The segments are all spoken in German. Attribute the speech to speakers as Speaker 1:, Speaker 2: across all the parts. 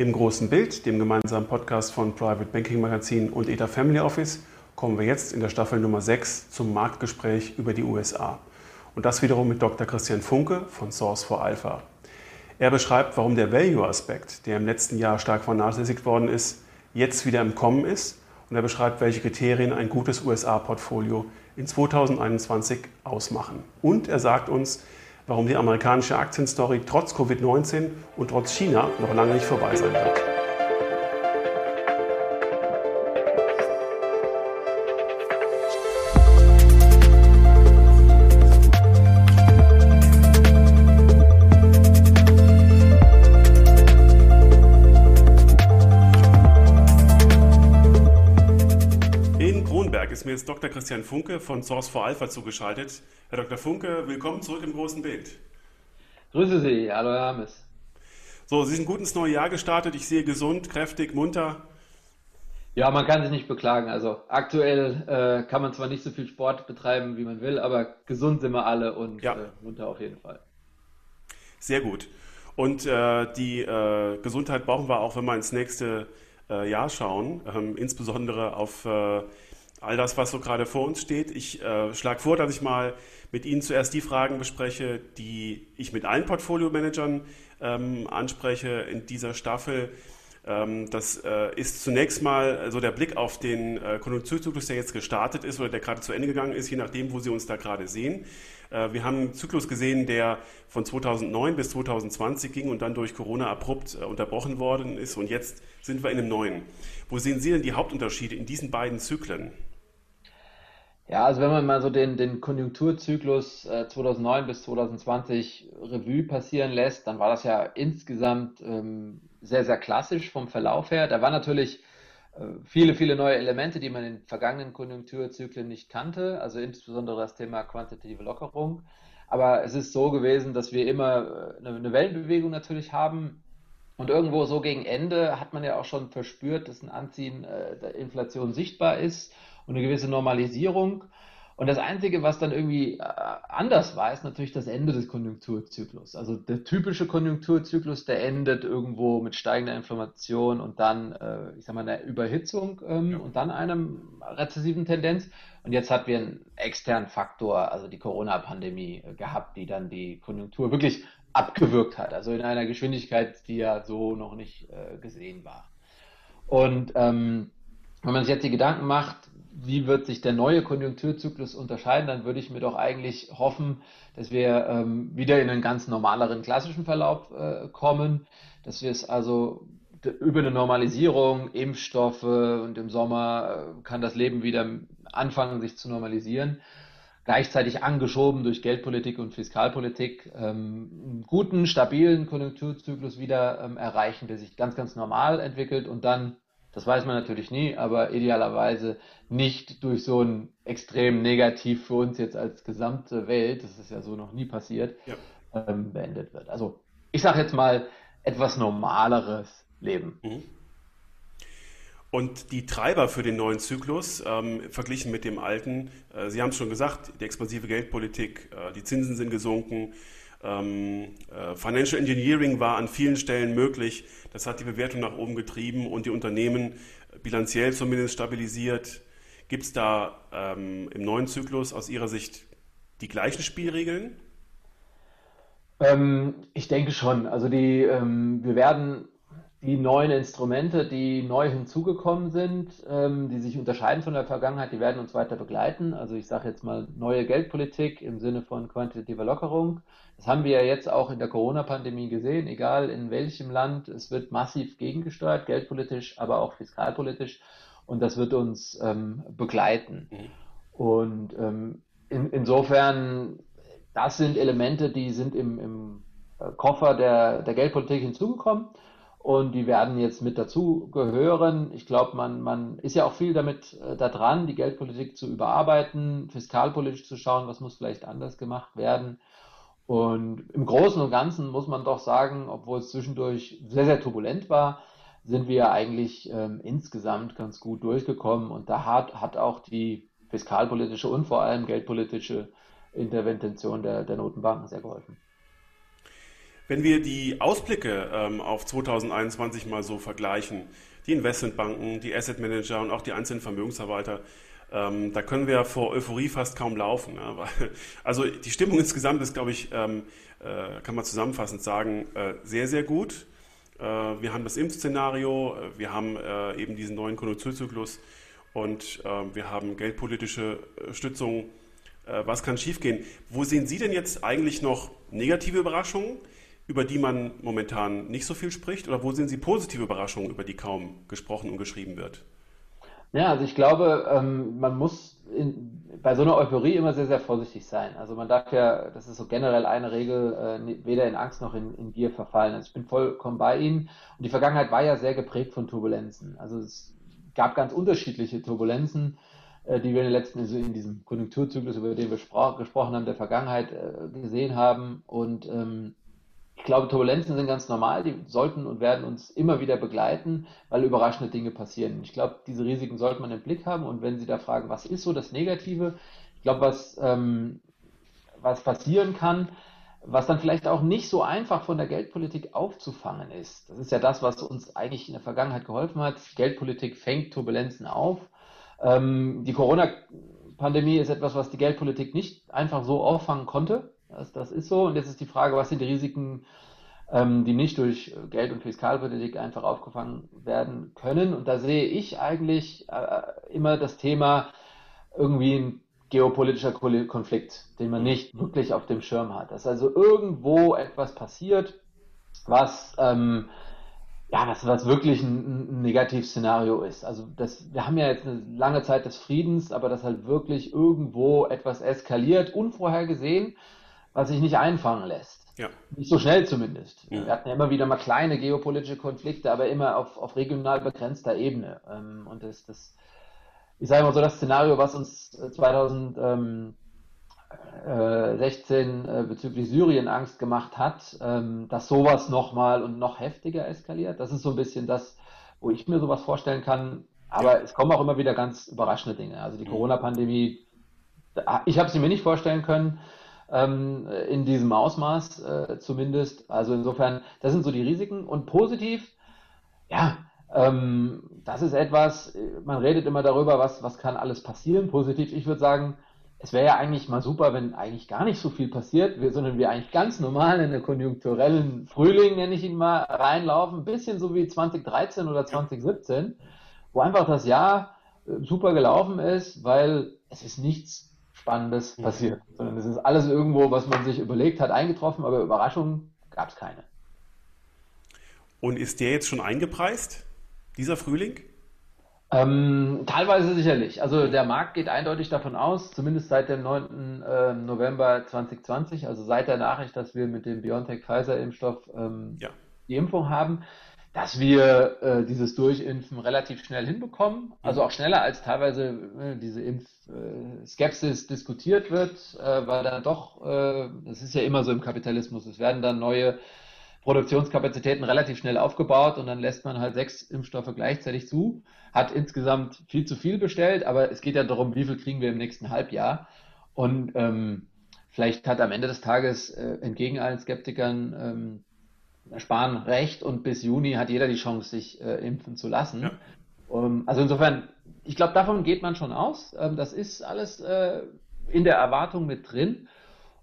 Speaker 1: Im großen Bild, dem gemeinsamen Podcast von Private Banking Magazin und ETA Family Office, kommen wir jetzt in der Staffel Nummer 6 zum Marktgespräch über die USA. Und das wiederum mit Dr. Christian Funke von Source for Alpha. Er beschreibt, warum der Value-Aspekt, der im letzten Jahr stark vernachlässigt worden ist, jetzt wieder im Kommen ist. Und er beschreibt, welche Kriterien ein gutes USA-Portfolio in 2021 ausmachen. Und er sagt uns, warum die amerikanische Aktienstory trotz Covid-19 und trotz China noch lange nicht vorbei sein wird. Dr. Christian Funke von Source for Alpha zugeschaltet. Herr Dr. Funke, willkommen zurück im großen Bild.
Speaker 2: Grüße Sie, hallo Herr Hermes.
Speaker 1: So, Sie sind gut ins neue Jahr gestartet. Ich sehe gesund, kräftig, munter.
Speaker 2: Ja, man kann sich nicht beklagen. Also aktuell äh, kann man zwar nicht so viel Sport betreiben, wie man will, aber gesund sind wir alle und ja. äh, munter auf jeden Fall.
Speaker 1: Sehr gut. Und äh, die äh, Gesundheit brauchen wir auch, wenn wir ins nächste äh, Jahr schauen, ähm, insbesondere auf äh, all das, was so gerade vor uns steht. Ich äh, schlage vor, dass ich mal mit Ihnen zuerst die Fragen bespreche, die ich mit allen Portfolio-Managern ähm, anspreche in dieser Staffel. Ähm, das äh, ist zunächst mal so der Blick auf den äh, Konjunkturzyklus, der jetzt gestartet ist oder der gerade zu Ende gegangen ist, je nachdem, wo Sie uns da gerade sehen. Äh, wir haben einen Zyklus gesehen, der von 2009 bis 2020 ging und dann durch Corona abrupt äh, unterbrochen worden ist. Und jetzt sind wir in einem neuen. Wo sehen Sie denn die Hauptunterschiede in diesen beiden Zyklen?
Speaker 2: Ja, also wenn man mal so den, den Konjunkturzyklus äh, 2009 bis 2020 Revue passieren lässt, dann war das ja insgesamt ähm, sehr, sehr klassisch vom Verlauf her. Da waren natürlich äh, viele, viele neue Elemente, die man in vergangenen Konjunkturzyklen nicht kannte, also insbesondere das Thema quantitative Lockerung. Aber es ist so gewesen, dass wir immer äh, eine, eine Wellenbewegung natürlich haben. Und irgendwo so gegen Ende hat man ja auch schon verspürt, dass ein Anziehen äh, der Inflation sichtbar ist und eine gewisse Normalisierung. Und das Einzige, was dann irgendwie äh, anders war, ist natürlich das Ende des Konjunkturzyklus. Also der typische Konjunkturzyklus, der endet irgendwo mit steigender Inflation und dann, äh, ich sag mal, einer Überhitzung ähm, ja. und dann einem rezessiven Tendenz. Und jetzt hatten wir einen externen Faktor, also die Corona-Pandemie äh, gehabt, die dann die Konjunktur wirklich abgewürgt hat. Also in einer Geschwindigkeit, die ja so noch nicht gesehen war. Und ähm, wenn man sich jetzt die Gedanken macht, wie wird sich der neue Konjunkturzyklus unterscheiden, dann würde ich mir doch eigentlich hoffen, dass wir ähm, wieder in einen ganz normaleren klassischen Verlauf äh, kommen, dass wir es also über eine Normalisierung, Impfstoffe und im Sommer äh, kann das Leben wieder anfangen, sich zu normalisieren. Gleichzeitig angeschoben durch Geldpolitik und Fiskalpolitik, ähm, einen guten, stabilen Konjunkturzyklus wieder ähm, erreichen, der sich ganz, ganz normal entwickelt und dann das weiß man natürlich nie, aber idealerweise nicht durch so ein extrem negativ für uns jetzt als gesamte Welt, das ist ja so noch nie passiert, ja. ähm, beendet wird. Also ich sage jetzt mal etwas normaleres Leben. Mhm.
Speaker 1: Und die Treiber für den neuen Zyklus, ähm, verglichen mit dem alten, äh, Sie haben es schon gesagt, die expansive Geldpolitik, äh, die Zinsen sind gesunken, ähm, äh, Financial Engineering war an vielen Stellen möglich. Das hat die Bewertung nach oben getrieben und die Unternehmen bilanziell zumindest stabilisiert. Gibt es da ähm, im neuen Zyklus aus Ihrer Sicht die gleichen Spielregeln?
Speaker 2: Ähm, ich denke schon. Also die, ähm, wir werden die neuen Instrumente, die neu hinzugekommen sind, ähm, die sich unterscheiden von der Vergangenheit, die werden uns weiter begleiten. Also ich sage jetzt mal neue Geldpolitik im Sinne von quantitativer Lockerung. Das haben wir ja jetzt auch in der Corona-Pandemie gesehen, egal in welchem Land, es wird massiv gegengesteuert, geldpolitisch, aber auch fiskalpolitisch. Und das wird uns ähm, begleiten. Mhm. Und ähm, in, insofern, das sind Elemente, die sind im, im äh, Koffer der, der Geldpolitik hinzugekommen und die werden jetzt mit dazu gehören. Ich glaube, man, man ist ja auch viel damit äh, da dran, die Geldpolitik zu überarbeiten, fiskalpolitisch zu schauen, was muss vielleicht anders gemacht werden. Und im Großen und Ganzen muss man doch sagen, obwohl es zwischendurch sehr, sehr turbulent war, sind wir eigentlich ähm, insgesamt ganz gut durchgekommen. Und da hat, hat auch die fiskalpolitische und vor allem geldpolitische Intervention der, der Notenbanken sehr geholfen.
Speaker 1: Wenn wir die Ausblicke ähm, auf 2021 mal so vergleichen, die Investmentbanken, die Asset Manager und auch die einzelnen Vermögensverwalter, ähm, da können wir vor Euphorie fast kaum laufen. Ja? Also die Stimmung insgesamt ist, glaube ich, ähm, äh, kann man zusammenfassend sagen, äh, sehr, sehr gut. Äh, wir haben das Impfszenario, äh, wir haben äh, eben diesen neuen Konjunkturzyklus und ähm, wir haben geldpolitische Stützung. was kann schiefgehen? Wo sehen Sie denn jetzt eigentlich noch negative Überraschungen? Über die man momentan nicht so viel spricht? Oder wo sehen Sie positive Überraschungen, über die kaum gesprochen und geschrieben wird?
Speaker 2: Ja, also ich glaube, ähm, man muss in, bei so einer Euphorie immer sehr, sehr vorsichtig sein. Also man darf ja, das ist so generell eine Regel, äh, weder in Angst noch in, in Gier verfallen. Also ich bin vollkommen bei Ihnen. Und die Vergangenheit war ja sehr geprägt von Turbulenzen. Also es gab ganz unterschiedliche Turbulenzen, äh, die wir in den letzten, also in diesem Konjunkturzyklus, über den wir gesprochen haben, der Vergangenheit äh, gesehen haben. Und ähm, ich glaube, Turbulenzen sind ganz normal, die sollten und werden uns immer wieder begleiten, weil überraschende Dinge passieren. Ich glaube, diese Risiken sollte man im Blick haben und wenn Sie da fragen, was ist so das Negative, ich glaube, was, ähm, was passieren kann, was dann vielleicht auch nicht so einfach von der Geldpolitik aufzufangen ist. Das ist ja das, was uns eigentlich in der Vergangenheit geholfen hat. Geldpolitik fängt Turbulenzen auf. Ähm, die Corona-Pandemie ist etwas, was die Geldpolitik nicht einfach so auffangen konnte. Das, das ist so. Und jetzt ist die Frage, was sind die Risiken, ähm, die nicht durch Geld- und Fiskalpolitik einfach aufgefangen werden können. Und da sehe ich eigentlich äh, immer das Thema irgendwie ein geopolitischer Konflikt, den man nicht wirklich auf dem Schirm hat. Dass also irgendwo etwas passiert, was ähm, ja, was, was wirklich ein, ein Negativszenario ist. Also das, wir haben ja jetzt eine lange Zeit des Friedens, aber dass halt wirklich irgendwo etwas eskaliert, unvorhergesehen was sich nicht einfangen lässt. Ja. Nicht so schnell zumindest. Ja. Wir hatten ja immer wieder mal kleine geopolitische Konflikte, aber immer auf, auf regional begrenzter Ebene. Ähm, und das, das, ich sage mal so, das Szenario, was uns 2016 äh, äh, bezüglich Syrien Angst gemacht hat, ähm, dass sowas nochmal und noch heftiger eskaliert. Das ist so ein bisschen das, wo ich mir sowas vorstellen kann. Aber ja. es kommen auch immer wieder ganz überraschende Dinge. Also die mhm. Corona-Pandemie, ich habe sie mir nicht vorstellen können ähm, in diesem Ausmaß äh, zumindest. Also insofern, das sind so die Risiken. Und positiv, ja, ähm, das ist etwas, man redet immer darüber, was, was kann alles passieren. Positiv, ich würde sagen, es wäre ja eigentlich mal super, wenn eigentlich gar nicht so viel passiert, sondern wir eigentlich ganz normal in einen konjunkturellen Frühling, nenne ich ihn mal, reinlaufen. Ein bisschen so wie 2013 oder 2017, wo einfach das Jahr äh, super gelaufen ist, weil es ist nichts Spannendes mhm. passiert, sondern es ist alles irgendwo, was man sich überlegt hat, eingetroffen, aber Überraschungen gab es keine.
Speaker 1: Und ist der jetzt schon eingepreist, dieser Frühling?
Speaker 2: Ähm, teilweise sicherlich. Also der Markt geht eindeutig davon aus, zumindest seit dem 9. Äh, November 2020, also seit der Nachricht, dass wir mit dem BioNTech-Pfizer-Impfstoff ähm, ja. die Impfung haben, dass wir äh, dieses Durchimpfen relativ schnell hinbekommen. Also auch schneller als teilweise äh, diese Impfskepsis äh, diskutiert wird, äh, weil dann doch, äh, das ist ja immer so im Kapitalismus, es werden dann neue Produktionskapazitäten relativ schnell aufgebaut und dann lässt man halt sechs Impfstoffe gleichzeitig zu, hat insgesamt viel zu viel bestellt, aber es geht ja darum, wie viel kriegen wir im nächsten Halbjahr. Und ähm, vielleicht hat am Ende des Tages äh, entgegen allen Skeptikern ähm, Spahn recht und bis Juni hat jeder die Chance, sich äh, impfen zu lassen. Ja. Um, ähm, also insofern, ich glaube, davon geht man schon aus. Ähm, das ist alles äh, in der Erwartung mit drin.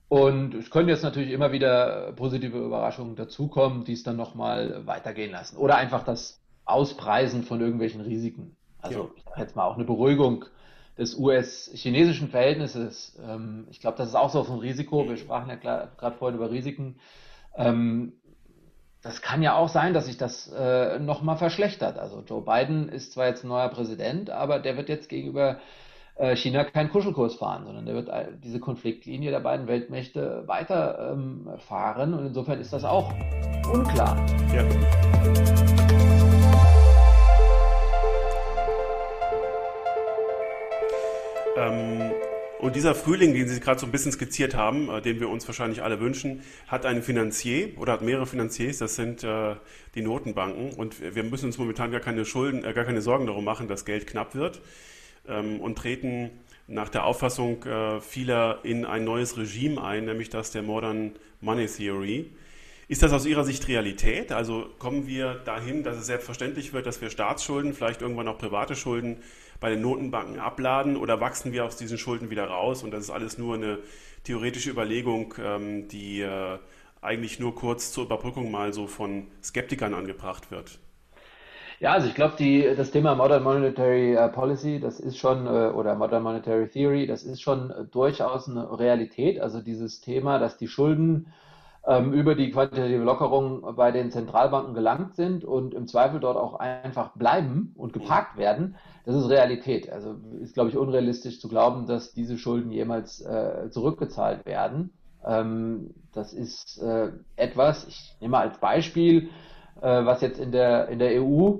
Speaker 2: Und es können jetzt natürlich immer wieder positive Überraschungen dazukommen, die es dann nochmal weitergehen lassen. Oder einfach das Auspreisen von irgendwelchen Risiken. Also ja. ich sage jetzt mal auch eine Beruhigung des US-chinesischen Verhältnisses. Ähm, ich glaube, das ist auch so ein Risiko. Wir sprachen ja gerade vorhin über Risiken. Ähm, das kann ja auch sein, dass sich das äh, nochmal verschlechtert. Also Joe Biden ist zwar jetzt ein neuer Präsident, aber der wird jetzt gegenüber äh, China keinen Kuschelkurs fahren, sondern der wird diese Konfliktlinie der beiden Weltmächte weiter ähm, und insofern ist das auch unklar. Ja.
Speaker 1: Ähm, und dieser Frühling, den Sie gerade so ein bisschen skizziert haben, äh, den wir uns wahrscheinlich alle wünschen, hat einen Finanzier oder hat mehrere Finanziers, das sind äh, die Notenbanken. Und wir müssen uns momentan gar keine Schulden, äh, gar keine Sorgen darum machen, dass Geld knapp wird ähm, und treten nach der Auffassung äh, vieler in ein neues Regime ein, nämlich das der Modern Money Theory. Ist das aus Ihrer Sicht Realität? Also kommen wir dahin, dass es selbstverständlich wird, dass wir Staatsschulden, vielleicht irgendwann auch private Schulden bei den Notenbanken abladen oder wachsen wir aus diesen Schulden wieder raus und das ist alles nur eine theoretische Überlegung, ähm, die äh, eigentlich nur kurz zur Überbrückung mal so von Skeptikern angebracht wird?
Speaker 2: Ja, also ich glaube, das Thema Modern Monetary äh, Policy, das ist schon, äh, oder Modern Monetary Theory, das ist schon durchaus eine Realität. Also dieses Thema, dass die Schulden über die quantitative Lockerung bei den Zentralbanken gelangt sind und im Zweifel dort auch einfach bleiben und geparkt werden, das ist Realität. Also ist, glaube ich, unrealistisch zu glauben, dass diese Schulden jemals äh, zurückgezahlt werden. Ähm, das ist äh, etwas, ich nehme mal als Beispiel, äh, was jetzt in der, in der EU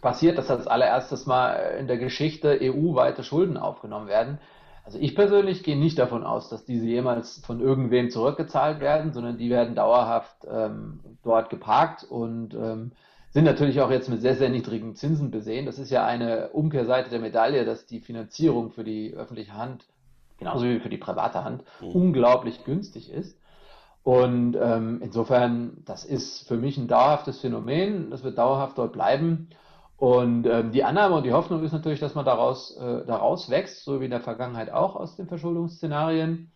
Speaker 2: passiert, dass als allererstes mal in der Geschichte EU-weite Schulden aufgenommen werden. Also ich persönlich gehe nicht davon aus, dass diese jemals von irgendwem zurückgezahlt werden, sondern die werden dauerhaft ähm, dort geparkt und ähm, sind natürlich auch jetzt mit sehr, sehr niedrigen Zinsen besehen. Das ist ja eine Umkehrseite der Medaille, dass die Finanzierung für die öffentliche Hand, genauso wie für die private Hand, mhm. unglaublich günstig ist. Und ähm, insofern, das ist für mich ein dauerhaftes Phänomen. Das wird dauerhaft dort bleiben. Und ähm, die Annahme und die Hoffnung ist natürlich, dass man daraus, äh, daraus wächst, so wie in der Vergangenheit auch aus den Verschuldungsszenarien.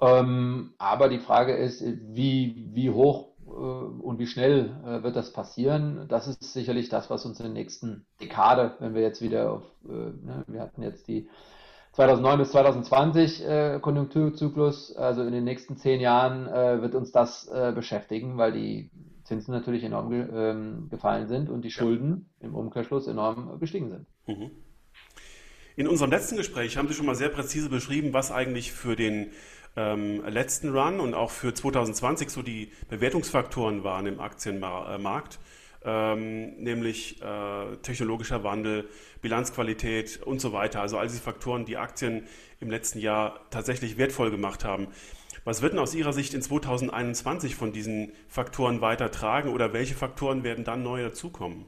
Speaker 2: Ähm, aber die Frage ist, wie, wie hoch äh, und wie schnell äh, wird das passieren? Das ist sicherlich das, was uns in der nächsten Dekade, wenn wir jetzt wieder auf, äh, ne, wir hatten jetzt die 2009 bis 2020 äh, Konjunkturzyklus, also in den nächsten zehn Jahren äh, wird uns das beschäftigen, weil die Zinsen natürlich enorm ge ähm, gefallen sind und die Schulden ja. im Umkehrschluss enorm gestiegen sind. Mhm.
Speaker 1: In unserem letzten Gespräch haben Sie schon mal sehr präzise beschrieben, was eigentlich für den ähm, letzten Run und auch für 2020 so die Bewertungsfaktoren waren im Aktienmarkt, ähm, nämlich äh, technologischer Wandel, Bilanzqualität und so weiter. Also all diese Faktoren, die Aktien im letzten Jahr tatsächlich wertvoll gemacht haben. Was wird denn aus Ihrer Sicht in 2021 von diesen Faktoren weitertragen oder welche Faktoren werden dann neu dazukommen?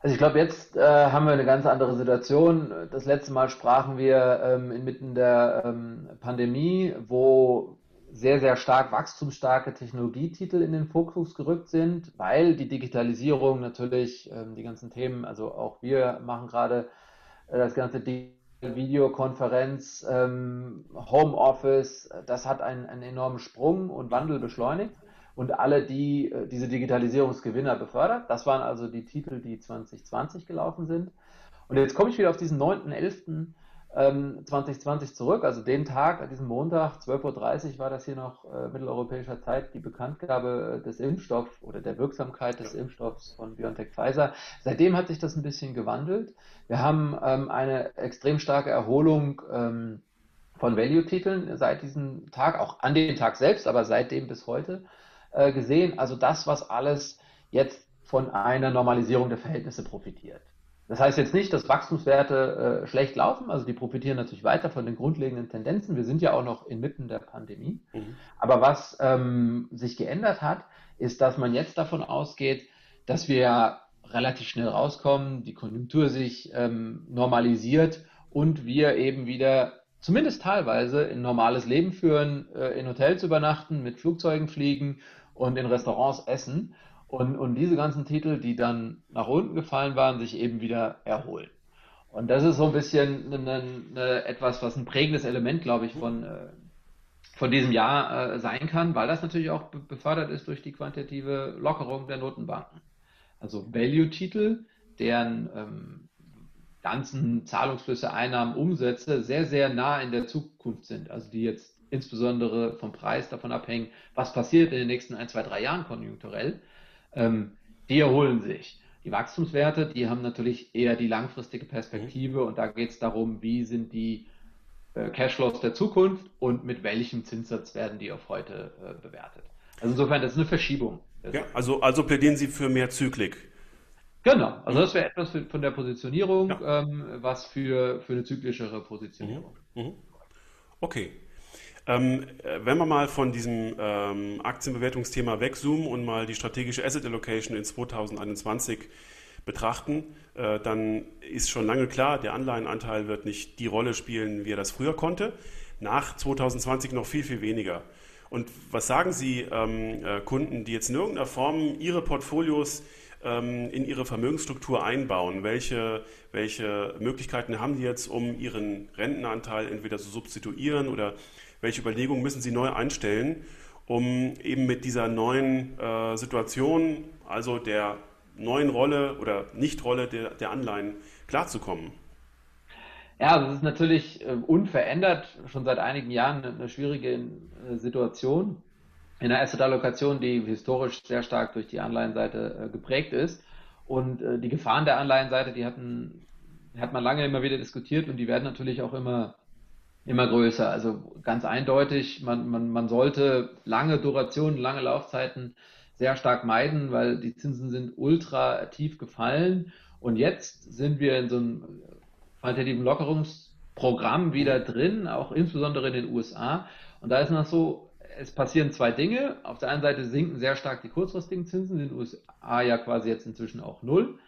Speaker 2: Also ich glaube, jetzt äh, haben wir eine ganz andere Situation. Das letzte Mal sprachen wir ähm, inmitten der ähm, Pandemie, wo sehr, sehr stark wachstumsstarke Technologietitel in den Fokus gerückt sind, weil die Digitalisierung natürlich ähm, die ganzen Themen, also auch wir machen gerade äh, das ganze Digitalisierung Videokonferenz, ähm, Homeoffice, das hat einen, einen enormen Sprung und Wandel beschleunigt und alle, die äh, diese Digitalisierungsgewinner befördert. Das waren also die Titel, die 2020 gelaufen sind. Und jetzt komme ich wieder auf diesen 9.11. 2020 ähm, zurück, also den Tag, diesen Montag, 12.30 Uhr war das hier noch äh, mitteleuropäischer Zeit, die Bekanntgabe äh, des Impfstoffs oder der Wirksamkeit des Impfstoffs von BioNTech Pfizer. Seitdem hat sich das ein bisschen gewandelt. Wir haben ähm, eine extrem starke Erholung ähm, von Value-Titeln seit diesem Tag, auch an dem Tag selbst, aber seitdem bis heute äh, gesehen. Also das, was alles jetzt von einer Normalisierung der Verhältnisse profitiert. Das heißt jetzt nicht, dass Wachstumswerte äh, schlecht laufen, also die profitieren natürlich weiter von den grundlegenden Tendenzen. Wir sind ja auch noch inmitten der Pandemie. Mhm. Aber was ähm, sich geändert hat, ist, dass man jetzt davon ausgeht, dass wir relativ schnell rauskommen, die Konjunktur sich ähm, normalisiert und wir eben wieder zumindest teilweise ein normales Leben führen, äh, in Hotels übernachten, mit Flugzeugen fliegen und in Restaurants essen und, und diese ganzen Titel, die dann nach unten gefallen waren, sich eben wieder erholen. Und das ist so ein bisschen eine, eine, etwas, was ein prägendes Element, glaube ich, von, äh, von diesem Jahr äh, sein kann, weil das natürlich auch befördert ist durch die quantitative Lockerung der Notenbanken. Also Value-Titel, deren ähm, ganzen Zahlungsflüsse, Einnahmen, Umsätze sehr, sehr nah in der Zukunft sind. Also die jetzt insbesondere vom Preis davon abhängen, was passiert in den nächsten ein, zwei, drei Jahren konjunkturell ähm, die erholen sich. Die Wachstumswerte, die haben natürlich eher die langfristige Perspektive mhm. und da geht es darum, wie sind die äh, Cashflows der Zukunft und mit welchem Zinssatz werden die auf heute äh, bewertet. Also insofern, das ist eine Verschiebung.
Speaker 1: Ja, also, also plädieren Sie für mehr Zyklik.
Speaker 2: Genau, also mhm. das wäre etwas für, von der Positionierung, ja. ähm, was für, für eine zyklischere Positionierung. Mhm. mhm.
Speaker 1: Okay. Ähm, wenn wir mal von diesem ähm, Aktienbewertungsthema wegzoomen und mal die strategische Asset Allocation in 2021 betrachten, äh, dann ist schon lange klar, der Anleihenanteil wird nicht die Rolle spielen, wie er das früher konnte. Nach 2020 noch viel, viel weniger. Und was sagen Sie ähm, äh, Kunden, die jetzt in irgendeiner Form ihre Portfolios ähm, in ihre Vermögensstruktur einbauen? Welche, welche Möglichkeiten haben die jetzt, um ihren Rentenanteil entweder zu substituieren oder welche Überlegungen müssen sie neu einstellen, um eben mit dieser neuen äh, Situation, also der neuen Rolle oder Nichtrolle der, der Anleihen klarzukommen?
Speaker 2: Ja, das ist natürlich äh, unverändert schon seit einigen Jahren eine, schwierige äh, Situation in der Asset-Allokation, die historisch sehr stark durch die Anleihenseite äh, geprägt ist. Und die Gefahren der Anleihenseite, die hatten, hat man lange immer wieder diskutiert und die werden natürlich auch immer, immer größer. Also ganz eindeutig, man, man, man sollte lange Durationen, lange Laufzeiten sehr stark meiden, weil die Zinsen sind ultra tief gefallen. Und jetzt sind wir in so einem quantitativen Lockerungsprogramm wieder drin, auch insbesondere in den USA. Und da ist noch so, es passieren zwei Dinge. Auf der einen Seite sinken sehr stark die kurzfristigen Zinsen, in den USA ja quasi jetzt inzwischen auch null.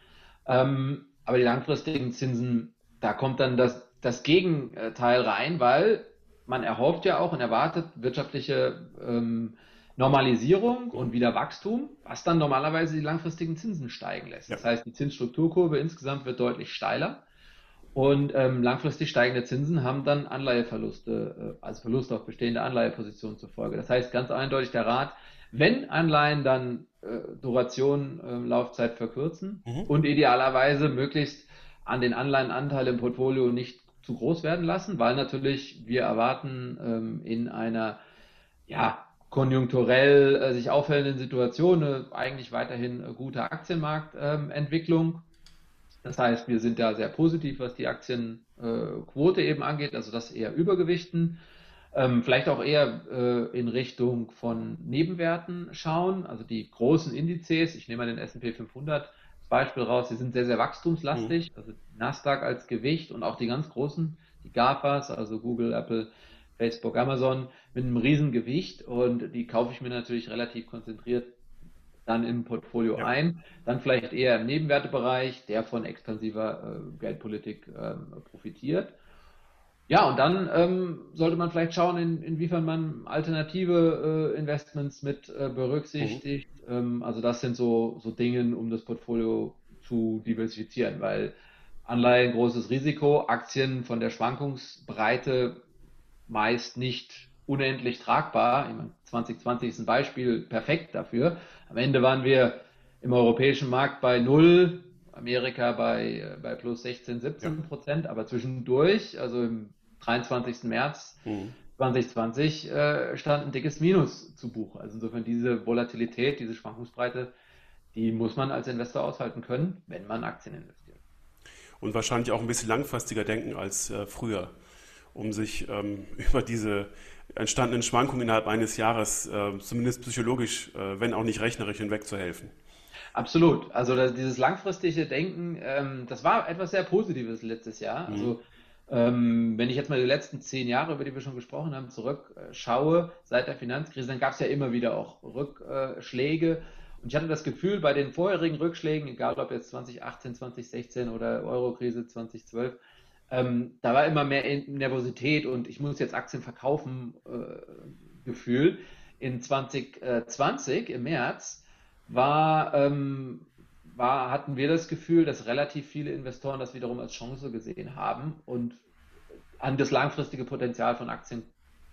Speaker 2: Ähm, aber die langfristigen Zinsen, da kommt dann das, das Gegenteil rein, weil man erhofft ja auch und erwartet wirtschaftliche ähm, Normalisierung und wieder Wachstum, was dann normalerweise die langfristigen Zinsen steigen lässt. Ja. Das heißt, die Zinsstrukturkurve insgesamt wird deutlich steiler. Und ähm, langfristig steigende Zinsen haben dann Anleiheverluste, äh, also Verluste auf bestehende Anleihepositionen zur Folge. Das heißt ganz eindeutig der Rat, wenn Anleihen dann äh, Duration, äh, Laufzeit verkürzen mhm. und idealerweise möglichst an den Anleihenanteil im Portfolio nicht zu groß werden lassen, weil natürlich wir erwarten ähm, in einer ja, konjunkturell äh, sich auffällenden Situation eine eigentlich weiterhin äh, gute Aktienmarktentwicklung. Ähm, das heißt, wir sind da sehr positiv, was die Aktienquote äh, eben angeht, also das eher übergewichten. Ähm, vielleicht auch eher äh, in Richtung von Nebenwerten schauen, also die großen Indizes. Ich nehme mal den S&P 500 als Beispiel raus. Die sind sehr, sehr wachstumslastig. Mhm. Also Nasdaq als Gewicht und auch die ganz großen, die GAFAs, also Google, Apple, Facebook, Amazon mit einem riesen Gewicht und die kaufe ich mir natürlich relativ konzentriert dann im Portfolio ja. ein. Dann vielleicht eher im Nebenwertebereich, der von expansiver äh, Geldpolitik ähm, profitiert. Ja, und dann ähm, sollte man vielleicht schauen, in, inwiefern man alternative äh, Investments mit äh, berücksichtigt. Mhm. Ähm, also das sind so, so Dinge, um das Portfolio zu diversifizieren, weil Anleihen großes Risiko, Aktien von der Schwankungsbreite meist nicht unendlich tragbar. Ich meine, 2020 ist ein Beispiel perfekt dafür. Am Ende waren wir im europäischen Markt bei null, Amerika bei, bei plus 16, 17 Prozent, ja. aber zwischendurch, also im 23. März mhm. 2020, äh, stand ein dickes Minus zu Buch. Also insofern diese Volatilität, diese Schwankungsbreite, die muss man als Investor aushalten können, wenn man Aktien investiert.
Speaker 1: Und wahrscheinlich auch ein bisschen langfristiger denken als äh, früher um sich ähm, über diese entstandenen Schwankungen innerhalb eines Jahres äh, zumindest psychologisch, äh, wenn auch nicht rechnerisch, hinwegzuhelfen.
Speaker 2: Absolut. Also dieses langfristige Denken, ähm, das war etwas sehr Positives letztes Jahr. Mhm. Also ähm, wenn ich jetzt mal die letzten zehn Jahre, über die wir schon gesprochen haben, zurückschaue, seit der Finanzkrise, dann gab es ja immer wieder auch Rückschläge. Und ich hatte das Gefühl, bei den vorherigen Rückschlägen, egal ob jetzt 2018, 2016 oder Eurokrise 2012, ähm, da war immer mehr Nervosität und ich muss jetzt Aktien verkaufen äh, Gefühl. In 2020 im März war, ähm, war, hatten wir das Gefühl, dass relativ viele Investoren das wiederum als Chance gesehen haben und an das langfristige Potenzial von Aktien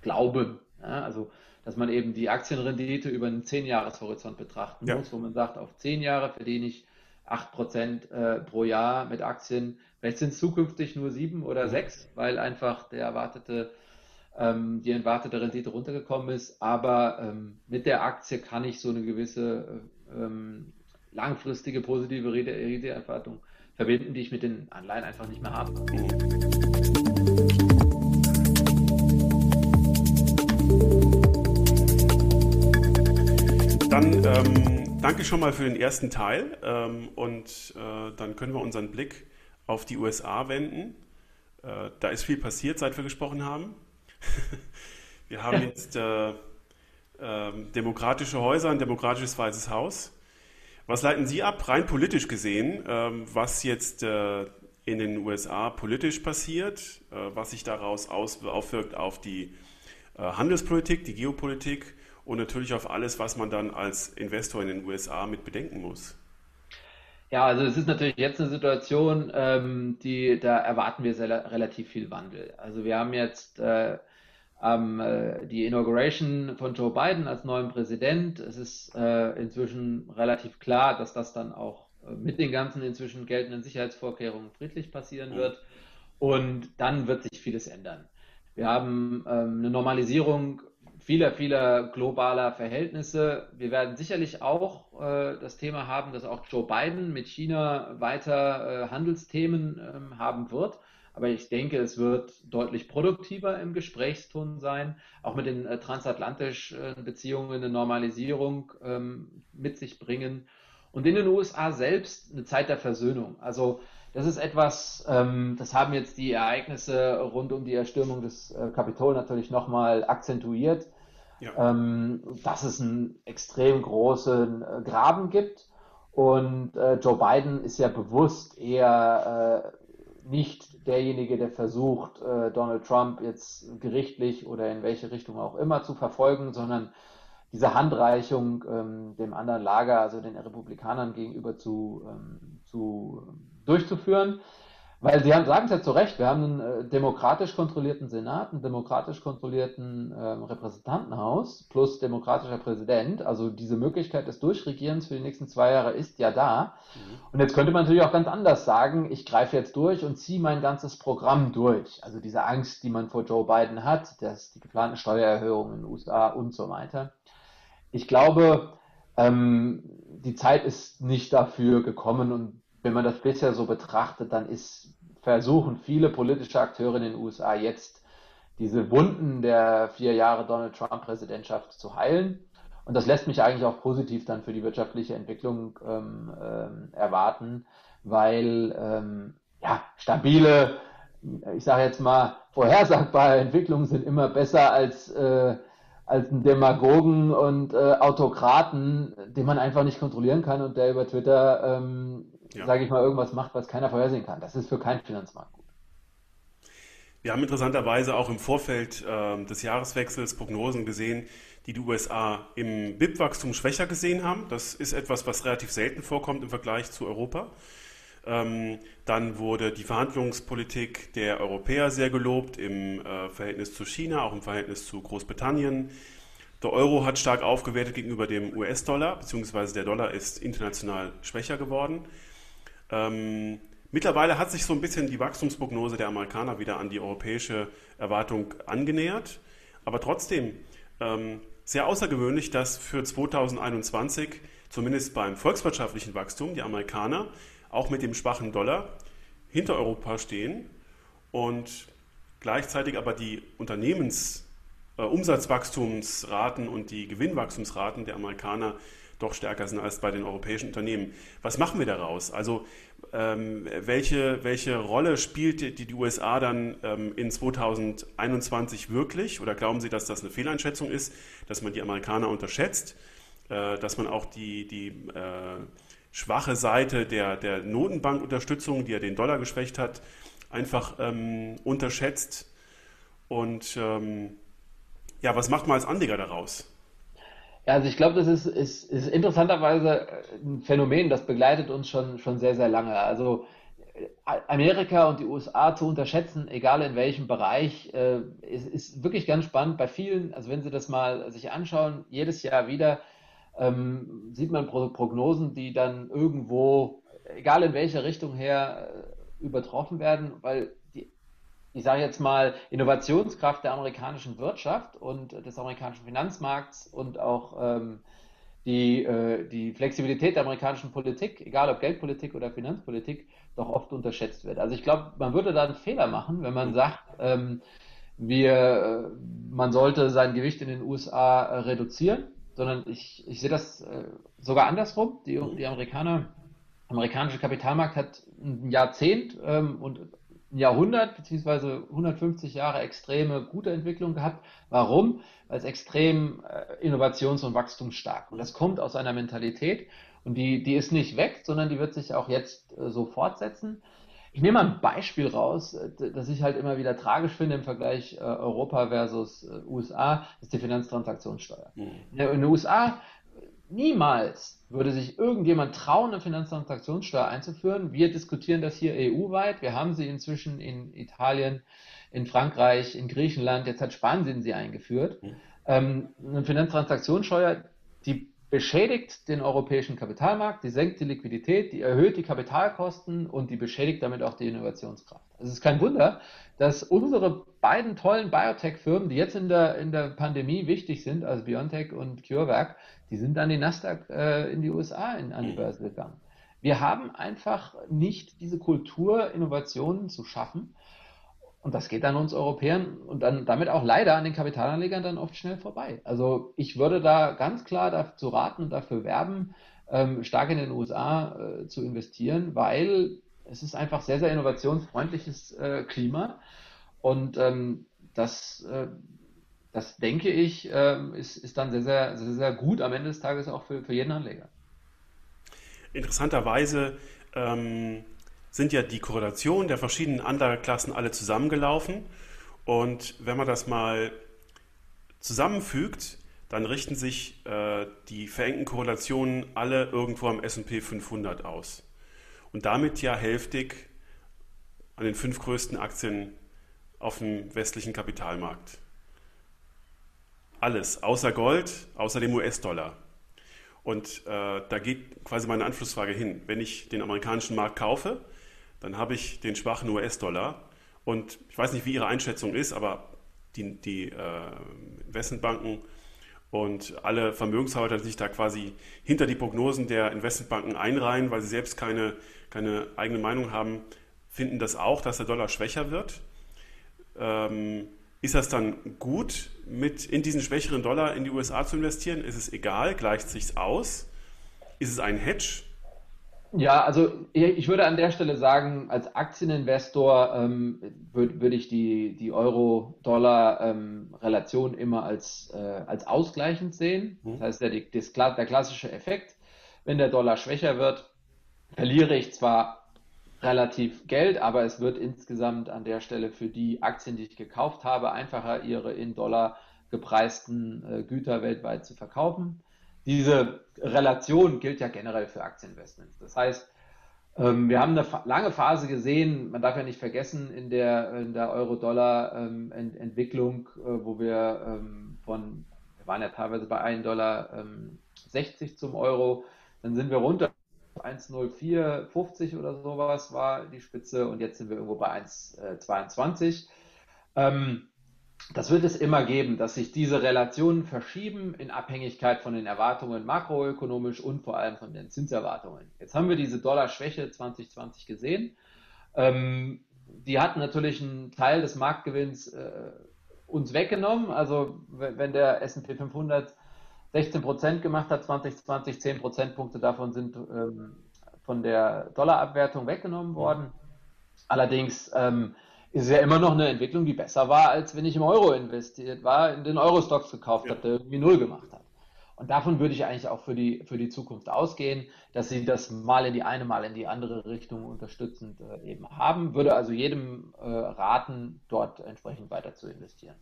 Speaker 2: glauben. Ja, also, dass man eben die Aktienrendite über einen 10-Jahres-Horizont betrachten ja. muss, wo man sagt, auf 10 Jahre verdiene ich 8% äh, pro Jahr mit Aktien. Vielleicht sind es zukünftig nur 7 oder 6, mhm. weil einfach der erwartete, ähm, die erwartete Rendite runtergekommen ist. Aber ähm, mit der Aktie kann ich so eine gewisse äh, ähm, langfristige positive Renditeerwartung verbinden, die ich mit den Anleihen einfach nicht mehr habe.
Speaker 1: Dann ähm danke schon mal für den ersten Teil ähm, und äh, dann können wir unseren Blick auf die USA wenden. Äh, da ist viel passiert, seit wir gesprochen haben. wir haben jetzt äh, ähm, demokratische Häuser, ein demokratisches Weißes Haus. Was leiten Sie ab, rein politisch gesehen, ähm, was jetzt äh, in den USA politisch passiert, äh, was sich daraus aus, aufwirkt auf die äh, Handelspolitik, die Geopolitik? und natürlich auf alles, was man dann als Investor in den USA mit bedenken muss.
Speaker 2: Ja, also es ist natürlich jetzt eine Situation, ähm, die, da erwarten wir sehr, relativ viel Wandel. Also wir haben jetzt ähm, äh, die Inauguration von Joe Biden als neuen Präsident. Es ist äh, inzwischen relativ klar, dass das dann auch äh, mit den ganzen inzwischen geltenden Sicherheitsvorkehrungen friedlich passieren wird. Und dann wird sich vieles ändern. Wir haben ähm, eine Normalisierung vieler, vieler globaler Verhältnisse. Wir werden sicherlich auch äh, das Thema haben, dass auch Joe Biden mit China weiter äh, Handelsthemen äh, haben wird. Aber ich denke, es wird deutlich produktiver im Gesprächston sein, auch mit den äh, transatlantischen Beziehungen eine Normalisierung ähm, mit sich bringen. Und in den USA selbst eine Zeit der Versöhnung. Also das ist etwas, ähm, das haben jetzt die Ereignisse rund um die Erstürmung des äh, Kapitol natürlich nochmal akzentuiert, ja. ähm, dass es einen extrem großen äh, Graben gibt. Und äh, Joe Biden ist ja bewusst eher äh, nicht derjenige, der versucht, äh, Donald Trump jetzt gerichtlich oder in welche Richtung auch immer zu verfolgen, sondern diese Handreichung ähm, dem anderen Lager, also den Republikanern gegenüber zu, ähm, zu durchzuführen. Weil Sie haben, sagen es ja zu Recht, wir haben einen äh, demokratisch kontrollierten Senat, einen demokratisch kontrollierten äh, Repräsentantenhaus plus demokratischer Präsident. Also diese Möglichkeit des Durchregierens für die nächsten zwei Jahre ist ja da. Mhm. Und jetzt könnte man natürlich auch ganz anders sagen, ich greife jetzt durch und ziehe mein ganzes Programm durch. Also diese Angst, die man vor Joe Biden hat, dass die geplanten Steuererhöhungen in den USA und so weiter. Ich glaube, ähm, die Zeit ist nicht dafür gekommen und wenn man das bisher so betrachtet, dann ist, versuchen viele politische Akteure in den USA jetzt diese Wunden der vier Jahre Donald Trump-Präsidentschaft zu heilen. Und das lässt mich eigentlich auch positiv dann für die wirtschaftliche Entwicklung ähm, ähm, erwarten, weil ähm, ja, stabile, ich sage jetzt mal, vorhersagbare Entwicklungen sind immer besser als, äh, als ein Demagogen und äh, Autokraten, den man einfach nicht kontrollieren kann und der über Twitter ähm, ja. sage ich mal, irgendwas macht, was keiner vorhersehen kann. Das ist für keinen Finanzmarkt gut.
Speaker 1: Wir haben interessanterweise auch im Vorfeld äh, des Jahreswechsels Prognosen gesehen, die die USA im BIP-Wachstum schwächer gesehen haben. Das ist etwas, was relativ selten vorkommt im Vergleich zu Europa. Ähm, dann wurde die Verhandlungspolitik der Europäer sehr gelobt im äh, Verhältnis zu China, auch im Verhältnis zu Großbritannien. Der Euro hat stark aufgewertet gegenüber dem US-Dollar, beziehungsweise der Dollar ist international schwächer geworden. Ähm, mittlerweile hat sich so ein bisschen die Wachstumsprognose der Amerikaner wieder an die europäische Erwartung angenähert. Aber trotzdem ähm, sehr außergewöhnlich, dass für 2021 zumindest beim volkswirtschaftlichen Wachstum die Amerikaner auch mit dem schwachen Dollar hinter Europa stehen und gleichzeitig aber die Unternehmensumsatzwachstumsraten äh, und die Gewinnwachstumsraten der Amerikaner doch stärker sind als bei den europäischen Unternehmen. Was machen wir daraus? Also ähm, welche, welche Rolle spielt die, die USA dann ähm, in 2021 wirklich? Oder glauben Sie, dass das eine Fehleinschätzung ist, dass man die Amerikaner unterschätzt, äh, dass man auch die, die äh, schwache Seite der, der Notenbankunterstützung, die ja den Dollar geschwächt hat, einfach ähm, unterschätzt? Und ähm, ja, was macht man als Anleger daraus?
Speaker 2: Ja, also ich glaube, das ist, ist, ist interessanterweise ein Phänomen, das begleitet uns schon, schon sehr, sehr lange. Also äh, Amerika und die USA zu unterschätzen, egal in welchem Bereich, äh, ist, ist wirklich ganz spannend. Bei vielen, also wenn Sie das mal sich anschauen, jedes Jahr wieder ähm, sieht man Prognosen, die dann irgendwo, egal in welche Richtung her, äh, übertroffen werden, weil ich sage jetzt mal, Innovationskraft der amerikanischen Wirtschaft und des amerikanischen Finanzmarkts und auch ähm, die, äh, die Flexibilität der amerikanischen Politik, egal ob Geldpolitik oder Finanzpolitik, doch oft unterschätzt wird. Also ich glaube, man würde da einen Fehler machen, wenn man sagt, ähm, wir, äh, man sollte sein Gewicht in den USA äh, reduzieren, sondern ich, ich sehe das äh, sogar andersrum. Die, die Amerikaner, amerikanische Kapitalmarkt hat ein Jahrzehnt ähm, und Jahrhundert beziehungsweise 150 Jahre extreme gute Entwicklung gehabt. Warum? Weil es extrem äh, innovations- und wachstumsstark. Und das kommt aus einer Mentalität und die, die ist nicht weg, sondern die wird sich auch jetzt äh, so fortsetzen. Ich nehme mal ein Beispiel raus, äh, das ich halt immer wieder tragisch finde im Vergleich äh, Europa versus äh, USA, ist die Finanztransaktionssteuer. Mhm. In den USA niemals würde sich irgendjemand trauen, eine Finanztransaktionssteuer einzuführen. Wir diskutieren das hier EU-weit. Wir haben sie inzwischen in Italien, in Frankreich, in Griechenland. Jetzt hat Spanien sie eingeführt. Mhm. Ähm, eine Finanztransaktionssteuer, die beschädigt den europäischen Kapitalmarkt, die senkt die Liquidität, die erhöht die Kapitalkosten und die beschädigt damit auch die Innovationskraft. Also es ist kein Wunder, dass unsere beiden tollen Biotech-Firmen, die jetzt in der, in der Pandemie wichtig sind, also BioNTech und CureVac, die sind an die Nasdaq äh, in die USA in, an die mhm. Börse gegangen. Wir haben einfach nicht diese Kultur, Innovationen zu schaffen. Und das geht an uns Europäern und dann damit auch leider an den Kapitalanlegern dann oft schnell vorbei. Also ich würde da ganz klar dazu raten und dafür werben, ähm, stark in den USA äh, zu investieren, weil es ist einfach sehr, sehr innovationsfreundliches äh, Klima. Und ähm, das, äh, das denke ich, ähm, ist, ist dann sehr, sehr, sehr, sehr gut am Ende des Tages auch für, für jeden Anleger.
Speaker 1: Interessanterweise ähm, sind ja die Korrelationen der verschiedenen Anlageklassen alle zusammengelaufen. Und wenn man das mal zusammenfügt, dann richten sich äh, die verengten Korrelationen alle irgendwo am SP 500 aus. Und damit ja hälftig an den fünf größten Aktien auf dem westlichen Kapitalmarkt. Alles, außer Gold, außer dem US-Dollar. Und äh, da geht quasi meine Anschlussfrage hin. Wenn ich den amerikanischen Markt kaufe, dann habe ich den schwachen US-Dollar. Und ich weiß nicht, wie Ihre Einschätzung ist, aber die, die äh, Investmentbanken und alle Vermögenshalter, die sich da quasi hinter die Prognosen der Investmentbanken einreihen, weil sie selbst keine, keine eigene Meinung haben, finden das auch, dass der Dollar schwächer wird. Ähm, ist das dann gut, mit in diesen schwächeren Dollar in die USA zu investieren? Ist es egal? Gleicht sich aus? Ist es ein Hedge?
Speaker 2: Ja, also ich würde an der Stelle sagen, als Aktieninvestor ähm, würde würd ich die, die Euro-Dollar-Relation ähm, immer als, äh, als ausgleichend sehen. Mhm. Das heißt, der, das, der klassische Effekt, wenn der Dollar schwächer wird, verliere ich zwar relativ Geld, aber es wird insgesamt an der Stelle für die Aktien, die ich gekauft habe, einfacher, ihre in Dollar gepreisten äh, Güter weltweit zu verkaufen diese Relation gilt ja generell für Aktieninvestments. Das heißt, ähm, wir haben eine lange Phase gesehen, man darf ja nicht vergessen, in der, in der Euro-Dollar-Entwicklung, äh, wo wir ähm, von, wir waren ja teilweise bei 1,60 Dollar ähm, zum Euro, dann sind wir runter 1,0450 oder sowas war die Spitze und jetzt sind wir irgendwo bei 1,22. Ähm, das wird es immer geben, dass sich diese Relationen verschieben in Abhängigkeit von den Erwartungen makroökonomisch und vor allem von den Zinserwartungen. Jetzt haben wir diese Dollarschwäche 2020 gesehen. Ähm, die hat natürlich einen Teil des Marktgewinns äh, uns weggenommen. Also wenn der S&P 500 16 Prozent gemacht hat 2020, 10 Prozentpunkte davon sind ähm, von der Dollarabwertung weggenommen worden. Allerdings ähm, ist ja immer noch eine Entwicklung, die besser war, als wenn ich im Euro investiert war, in den Euro-Stocks gekauft ja. habe, der irgendwie null gemacht hat. Und davon würde ich eigentlich auch für die, für die Zukunft ausgehen, dass sie das mal in die eine, mal in die andere Richtung unterstützend äh, eben haben. Würde also jedem äh, raten, dort entsprechend weiter zu investieren.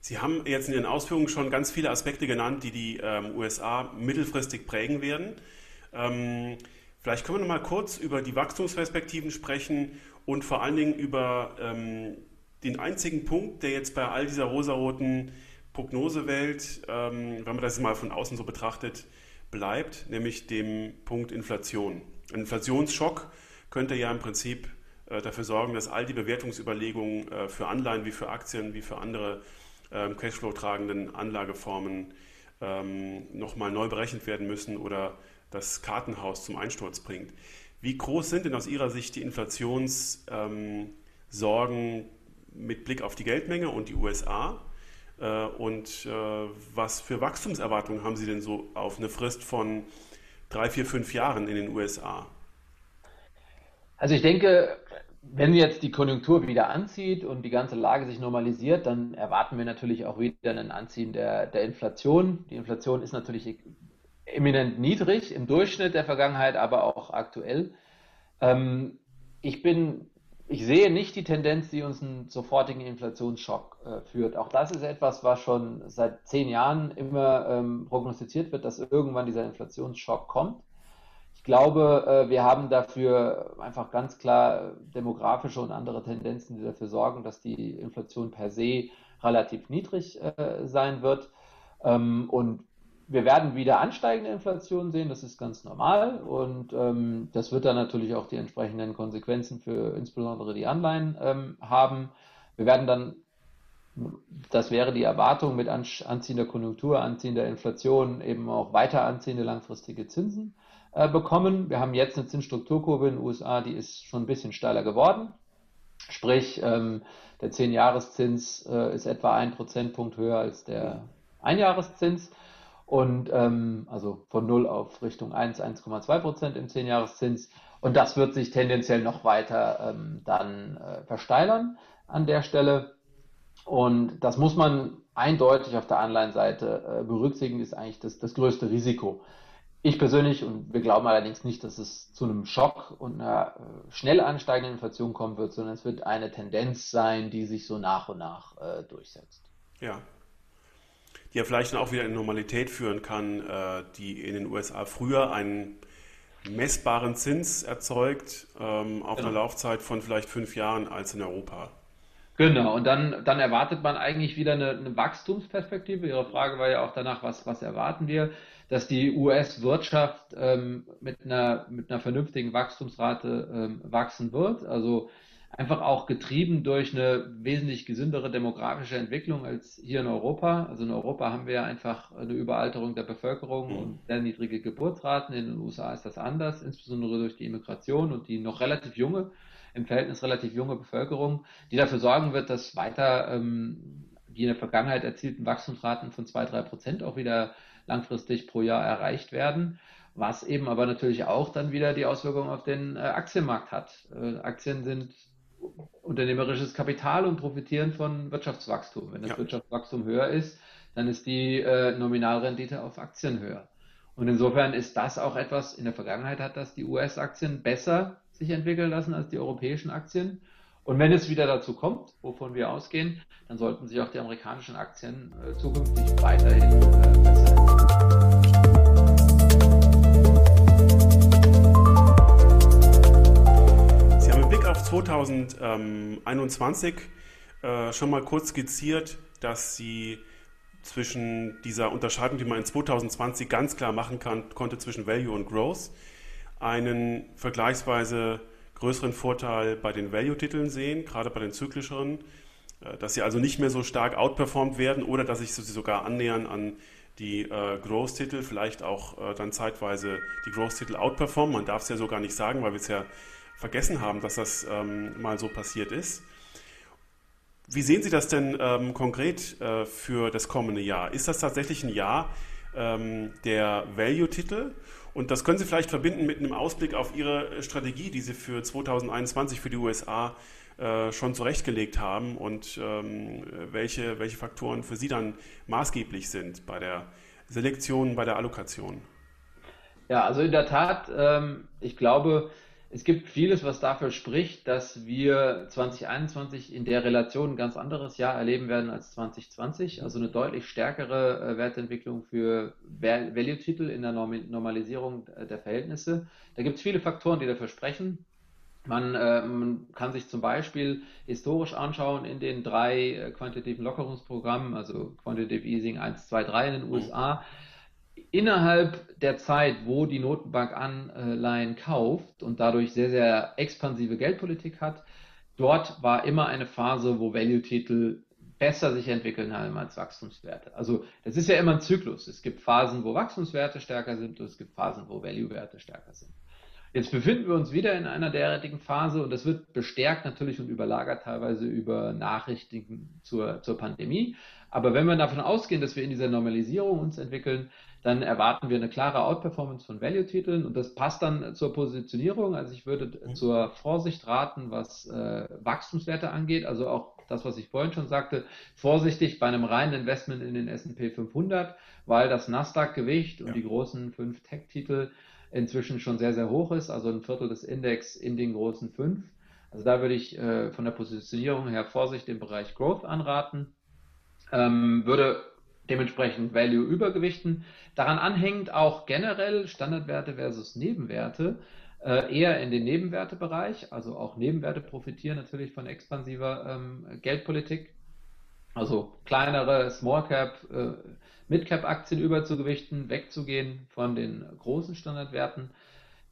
Speaker 1: Sie haben jetzt in Ihren Ausführungen schon ganz viele Aspekte genannt, die die ähm, USA mittelfristig prägen werden. Ähm, vielleicht können wir noch mal kurz über die Wachstumsperspektiven sprechen und vor allen Dingen über ähm, den einzigen Punkt, der jetzt bei all dieser rosaroten Prognosewelt, ähm, wenn man das mal von außen so betrachtet, bleibt, nämlich dem Punkt Inflation. Ein Inflationsschock könnte ja im Prinzip äh, dafür sorgen, dass all die Bewertungsüberlegungen äh, für Anleihen wie für Aktien, wie für andere äh, Cashflow-tragenden Anlageformen ähm, nochmal neu berechnet werden müssen oder das Kartenhaus zum Einsturz bringt. Wie groß sind denn aus Ihrer Sicht die Inflationssorgen ähm, mit Blick auf die Geldmenge und die USA? Äh, und äh, was für Wachstumserwartungen haben Sie denn so auf eine Frist von drei, vier, fünf Jahren in den USA?
Speaker 2: Also ich denke, wenn jetzt die Konjunktur wieder anzieht und die ganze Lage sich normalisiert, dann erwarten wir natürlich auch wieder ein Anziehen der, der Inflation. Die Inflation ist natürlich eminent niedrig im Durchschnitt der Vergangenheit, aber auch aktuell. Ähm, ich bin, ich sehe nicht die Tendenz, die uns einen sofortigen Inflationsschock äh, führt. Auch das ist etwas, was schon seit zehn Jahren immer ähm, prognostiziert wird, dass irgendwann dieser Inflationsschock kommt. Ich glaube, äh, wir haben dafür einfach ganz klar demografische und andere Tendenzen, die dafür sorgen, dass die Inflation per se relativ niedrig äh, sein wird. Ähm, und wir werden wieder ansteigende Inflation sehen, das ist ganz normal und ähm, das wird dann natürlich auch die entsprechenden Konsequenzen für insbesondere die Anleihen ähm, haben. Wir werden dann, das wäre die Erwartung mit anziehender Konjunktur, anziehender Inflation eben auch weiter anziehende langfristige Zinsen äh, bekommen. Wir haben jetzt eine Zinsstrukturkurve in den USA, die ist schon ein bisschen steiler geworden. Sprich, ähm, der 10-Jahreszins äh, ist etwa ein Prozentpunkt höher als der Einjahreszins. Und ähm, also von 0 auf Richtung 1, 1,2 Prozent im 10-Jahreszins. Und das wird sich tendenziell noch weiter ähm, dann äh, versteilern an der Stelle. Und das muss man eindeutig auf der Anleihenseite äh, berücksichtigen, ist eigentlich das, das größte Risiko. Ich persönlich, und wir glauben allerdings nicht, dass es zu einem Schock und einer äh, schnell ansteigenden Inflation kommen wird, sondern es wird eine Tendenz sein, die sich so nach und nach äh, durchsetzt.
Speaker 1: Ja, die ja vielleicht dann auch wieder in Normalität führen kann, äh, die in den USA früher einen messbaren Zins erzeugt ähm, auf genau. eine Laufzeit von vielleicht fünf Jahren als in Europa.
Speaker 2: Genau, und dann, dann erwartet man eigentlich wieder eine, eine Wachstumsperspektive. Ihre Frage war ja auch danach, was, was erwarten wir? Dass die US-Wirtschaft ähm, mit, einer, mit einer vernünftigen Wachstumsrate ähm, wachsen wird. Also einfach auch getrieben durch eine wesentlich gesündere demografische Entwicklung als hier in Europa. Also in Europa haben wir einfach eine Überalterung der Bevölkerung mhm. und sehr niedrige Geburtsraten. In den USA ist das anders, insbesondere durch die Immigration und die noch relativ junge, im Verhältnis relativ junge Bevölkerung, die dafür sorgen wird, dass weiter ähm, die in der Vergangenheit erzielten Wachstumsraten von zwei, drei Prozent auch wieder langfristig pro Jahr erreicht werden was eben aber natürlich auch dann wieder die Auswirkungen auf den äh, Aktienmarkt hat. Äh, Aktien sind unternehmerisches Kapital und profitieren von Wirtschaftswachstum. Wenn das ja. Wirtschaftswachstum höher ist, dann ist die äh, Nominalrendite auf Aktien höher. Und insofern ist das auch etwas, in der Vergangenheit hat das die US-Aktien besser sich entwickeln lassen als die europäischen Aktien. Und wenn es wieder dazu kommt, wovon wir ausgehen, dann sollten sich auch die amerikanischen Aktien äh, zukünftig weiterhin äh, besser entwickeln.
Speaker 1: 2021 äh, schon mal kurz skizziert, dass Sie zwischen dieser Unterscheidung, die man in 2020 ganz klar machen kann, konnte zwischen Value und Growth, einen vergleichsweise größeren Vorteil bei den Value-Titeln sehen, gerade bei den zyklischen, äh, dass sie also nicht mehr so stark outperformed werden oder dass sich sie sogar annähern an die äh, Growth-Titel, vielleicht auch äh, dann zeitweise die Growth-Titel outperformen. Man darf es ja so gar nicht sagen, weil wir es ja vergessen haben, dass das ähm, mal so passiert ist. Wie sehen Sie das denn ähm, konkret äh, für das kommende Jahr? Ist das tatsächlich ein Jahr ähm, der Value-Titel? Und das können Sie vielleicht verbinden mit einem Ausblick auf Ihre Strategie, die Sie für 2021 für die USA äh, schon zurechtgelegt haben und ähm, welche, welche Faktoren für Sie dann maßgeblich sind bei der Selektion, bei der Allokation.
Speaker 2: Ja, also in der Tat, ähm, ich glaube, es gibt vieles, was dafür spricht, dass wir 2021 in der Relation ein ganz anderes Jahr erleben werden als 2020. Also eine deutlich stärkere äh, Wertentwicklung für Value-Titel in der Normalisierung der Verhältnisse. Da gibt es viele Faktoren, die dafür sprechen. Man, äh, man, kann sich zum Beispiel historisch anschauen in den drei äh, quantitativen Lockerungsprogrammen, also Quantitative Easing 1, 2, 3 in den USA innerhalb der Zeit, wo die Notenbank Anleihen kauft und dadurch sehr, sehr expansive Geldpolitik hat, dort war immer eine Phase, wo Value-Titel besser sich entwickeln haben als Wachstumswerte. Also das ist ja immer ein Zyklus. Es gibt Phasen, wo Wachstumswerte stärker sind und es gibt Phasen, wo Value-Werte stärker sind. Jetzt befinden wir uns wieder in einer derartigen Phase und das wird bestärkt natürlich und überlagert teilweise über Nachrichten zur, zur Pandemie. Aber wenn wir davon ausgehen, dass wir in dieser Normalisierung uns entwickeln, dann erwarten wir eine klare Outperformance von Value-Titeln und das passt dann zur Positionierung. Also ich würde mhm. zur Vorsicht raten, was äh, Wachstumswerte angeht, also auch das, was ich vorhin schon sagte, vorsichtig bei einem reinen Investment in den S&P 500, weil das Nasdaq-Gewicht und ja. die großen fünf Tech-Titel inzwischen schon sehr, sehr hoch ist, also ein Viertel des Index in den großen fünf. Also da würde ich äh, von der Positionierung her Vorsicht im Bereich Growth anraten. Ähm, würde dementsprechend Value übergewichten. Daran anhängend auch generell Standardwerte versus Nebenwerte äh, eher in den Nebenwertebereich. Also auch Nebenwerte profitieren natürlich von expansiver ähm, Geldpolitik. Also kleinere Small Cap, äh, Mid Cap Aktien überzugewichten, wegzugehen von den großen Standardwerten.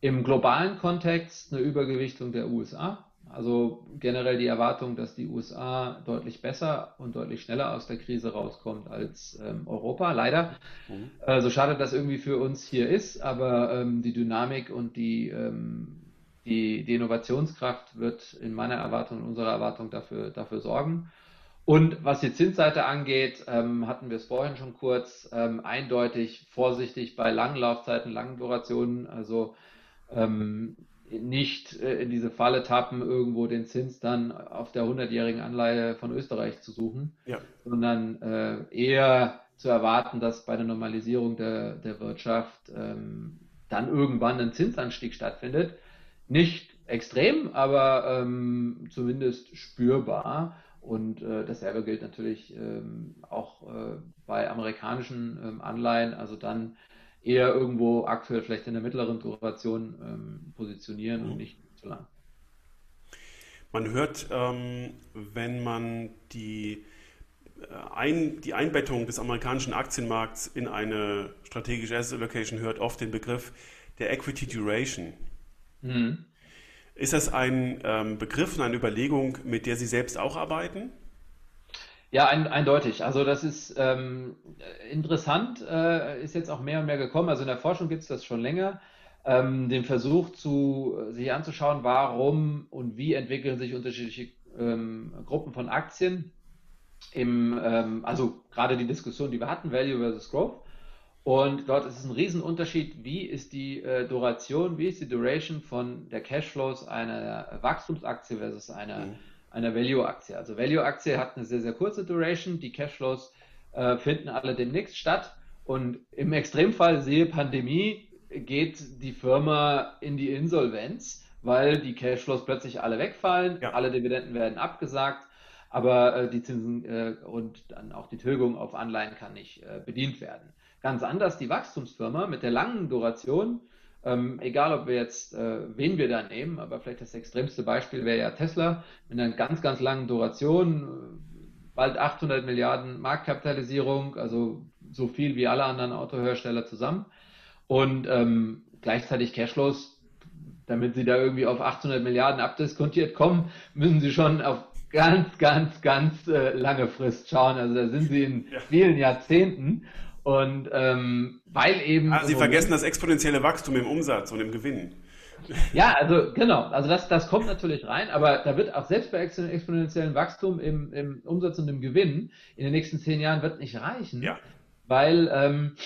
Speaker 2: Im globalen Kontext eine Übergewichtung der USA. Also generell die Erwartung, dass die USA deutlich besser und deutlich schneller aus der Krise rauskommt als ähm, Europa. Leider. Mhm. Äh, so schade das irgendwie für uns hier ist, aber ähm, die Dynamik und die, ähm, die, die, Innovationskraft wird in meiner Erwartung, in unserer Erwartung dafür, dafür sorgen. Und was die Zinsseite angeht, ähm, hatten wir es vorhin schon kurz, ähm, eindeutig vorsichtig bei langen Laufzeiten, langen Durationen. Also ähm, nicht äh, in diese Falle tappen, irgendwo den Zins dann auf der 100-jährigen Anleihe von Österreich zu suchen, ja. sondern äh, eher zu erwarten, dass bei der Normalisierung der, der Wirtschaft ähm, dann irgendwann ein Zinsanstieg stattfindet. Nicht extrem, aber ähm, zumindest spürbar. Und äh, dasselbe gilt natürlich ähm, auch äh, bei amerikanischen ähm, Anleihen. Also dann eher irgendwo aktuell vielleicht in der mittleren Duration ähm, positionieren mhm. und nicht zu lang.
Speaker 1: Man hört, ähm, wenn man die, äh, ein, die Einbettung des amerikanischen Aktienmarkts in eine strategische Asset Allocation hört, oft den Begriff der Equity Duration. Mhm. Ist das ein ähm, Begriff und eine Überlegung, mit der Sie selbst auch arbeiten?
Speaker 2: Ja, ein, eindeutig. Also das ist ähm, interessant, äh, ist jetzt auch mehr und mehr gekommen. Also in der Forschung gibt es das schon länger. Ähm, den Versuch zu sich anzuschauen, warum und wie entwickeln sich unterschiedliche ähm, Gruppen von Aktien. Im, ähm, also gerade die Diskussion, die wir hatten, Value versus Growth. Und dort ist es ein Riesenunterschied, wie ist die äh, Duration, wie ist die Duration von der Cashflows einer Wachstumsaktie versus einer mhm einer Value-Aktie. Also Value-Aktie hat eine sehr, sehr kurze Duration. Die Cashflows äh, finden alle demnächst statt. Und im Extremfall, sehe Pandemie, geht die Firma in die Insolvenz, weil die Cashflows plötzlich alle wegfallen, ja. alle Dividenden werden abgesagt, aber äh, die Zinsen äh, und dann auch die Tilgung auf Anleihen kann nicht äh, bedient werden. Ganz anders die Wachstumsfirma mit der langen Duration ähm, egal, ob wir jetzt, äh, wen wir da nehmen, aber vielleicht das extremste Beispiel wäre ja Tesla mit einer ganz, ganz langen Duration, äh, bald 800 Milliarden Marktkapitalisierung, also so viel wie alle anderen Autohersteller zusammen. Und ähm, gleichzeitig Cashflows, damit sie da irgendwie auf 800 Milliarden abdiskontiert kommen, müssen sie schon auf ganz, ganz, ganz äh, lange Frist schauen. Also da sind sie in vielen Jahrzehnten. Und ähm, weil eben.
Speaker 1: Ah, Sie vergessen das exponentielle Wachstum im Umsatz und im Gewinn.
Speaker 2: Ja, also genau, also das, das kommt natürlich rein, aber da wird auch selbst bei exponentiellem Wachstum im, im Umsatz und im Gewinn in den nächsten zehn Jahren wird nicht reichen, ja. weil, ähm,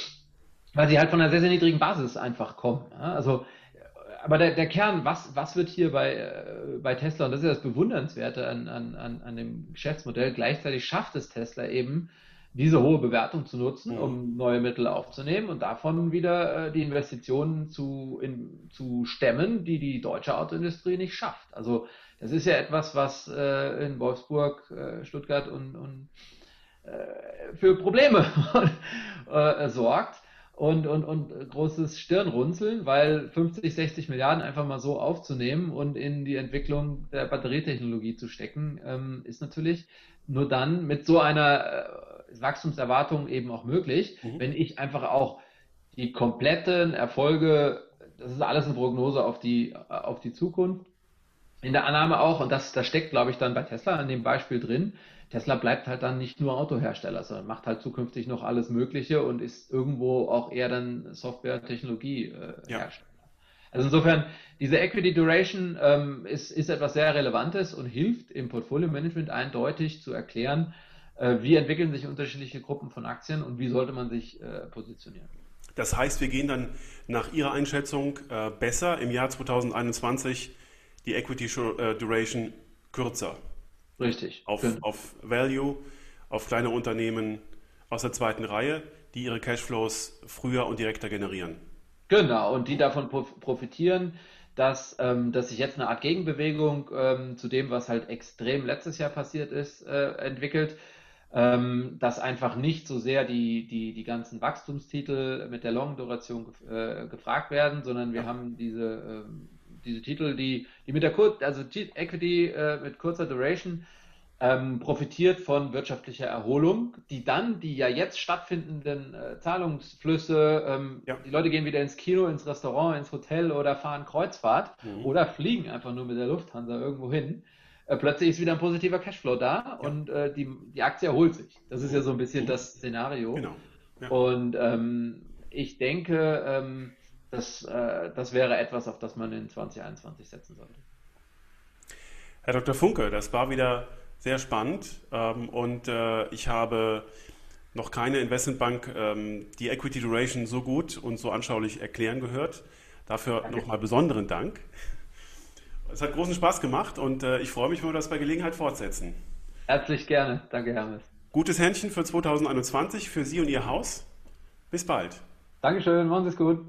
Speaker 2: weil sie halt von einer sehr, sehr niedrigen Basis einfach kommen. Ja? Also, aber der, der Kern, was, was wird hier bei, äh, bei Tesla, und das ist ja das Bewundernswerte an, an, an, an dem Geschäftsmodell, gleichzeitig schafft es Tesla eben, diese hohe Bewertung zu nutzen, um neue Mittel aufzunehmen und davon wieder äh, die Investitionen zu, in, zu stemmen, die die deutsche Autoindustrie nicht schafft. Also das ist ja etwas, was äh, in Wolfsburg, äh, Stuttgart und, und äh, für Probleme äh, sorgt und, und, und großes Stirnrunzeln, weil 50, 60 Milliarden einfach mal so aufzunehmen und in die Entwicklung der Batterietechnologie zu stecken, ähm, ist natürlich nur dann mit so einer äh, Wachstumserwartungen eben auch möglich, mhm. wenn ich einfach auch die kompletten Erfolge, das ist alles eine Prognose auf die, auf die Zukunft, in der Annahme auch, und das, das steckt, glaube ich, dann bei Tesla an dem Beispiel drin, Tesla bleibt halt dann nicht nur Autohersteller, sondern macht halt zukünftig noch alles Mögliche und ist irgendwo auch eher dann Software-Technologie-Hersteller. Äh, ja. Also insofern, diese Equity Duration ähm, ist, ist etwas sehr Relevantes und hilft im Portfolio-Management eindeutig zu erklären, wie entwickeln sich unterschiedliche Gruppen von Aktien und wie sollte man sich äh, positionieren.
Speaker 1: Das heißt, wir gehen dann nach Ihrer Einschätzung äh, besser im Jahr 2021 die Equity Duration kürzer.
Speaker 2: Richtig.
Speaker 1: Auf, auf Value, auf kleine Unternehmen aus der zweiten Reihe, die ihre Cashflows früher und direkter generieren.
Speaker 2: Genau, und die davon profitieren, dass, ähm, dass sich jetzt eine Art Gegenbewegung ähm, zu dem, was halt extrem letztes Jahr passiert ist, äh, entwickelt. Ähm, dass einfach nicht so sehr die, die, die ganzen Wachstumstitel mit der Long-Duration gef äh, gefragt werden, sondern wir haben diese, ähm, diese Titel, die, die mit der Kur also Equity äh, mit kurzer Duration ähm, profitiert von wirtschaftlicher Erholung, die dann die ja jetzt stattfindenden äh, Zahlungsflüsse, ähm, ja. die Leute gehen wieder ins Kino, ins Restaurant, ins Hotel oder fahren Kreuzfahrt mhm. oder fliegen einfach nur mit der Lufthansa irgendwo hin. Äh, plötzlich ist wieder ein positiver Cashflow da ja. und äh, die, die Aktie erholt sich. Das ist ja so ein bisschen das Szenario. Genau. Ja. Und ähm, ich denke, ähm, das, äh, das wäre etwas, auf das man in 2021 setzen sollte.
Speaker 1: Herr Dr. Funke, das war wieder sehr spannend ähm, und äh, ich habe noch keine Investmentbank ähm, die Equity Duration so gut und so anschaulich erklären gehört. Dafür nochmal besonderen Dank. Es hat großen Spaß gemacht und äh, ich freue mich, wenn wir das bei Gelegenheit fortsetzen.
Speaker 2: Herzlich gerne. Danke, Hermes.
Speaker 1: Gutes Händchen für 2021 für Sie und Ihr Haus. Bis bald.
Speaker 2: Dankeschön. Machen Sie es gut.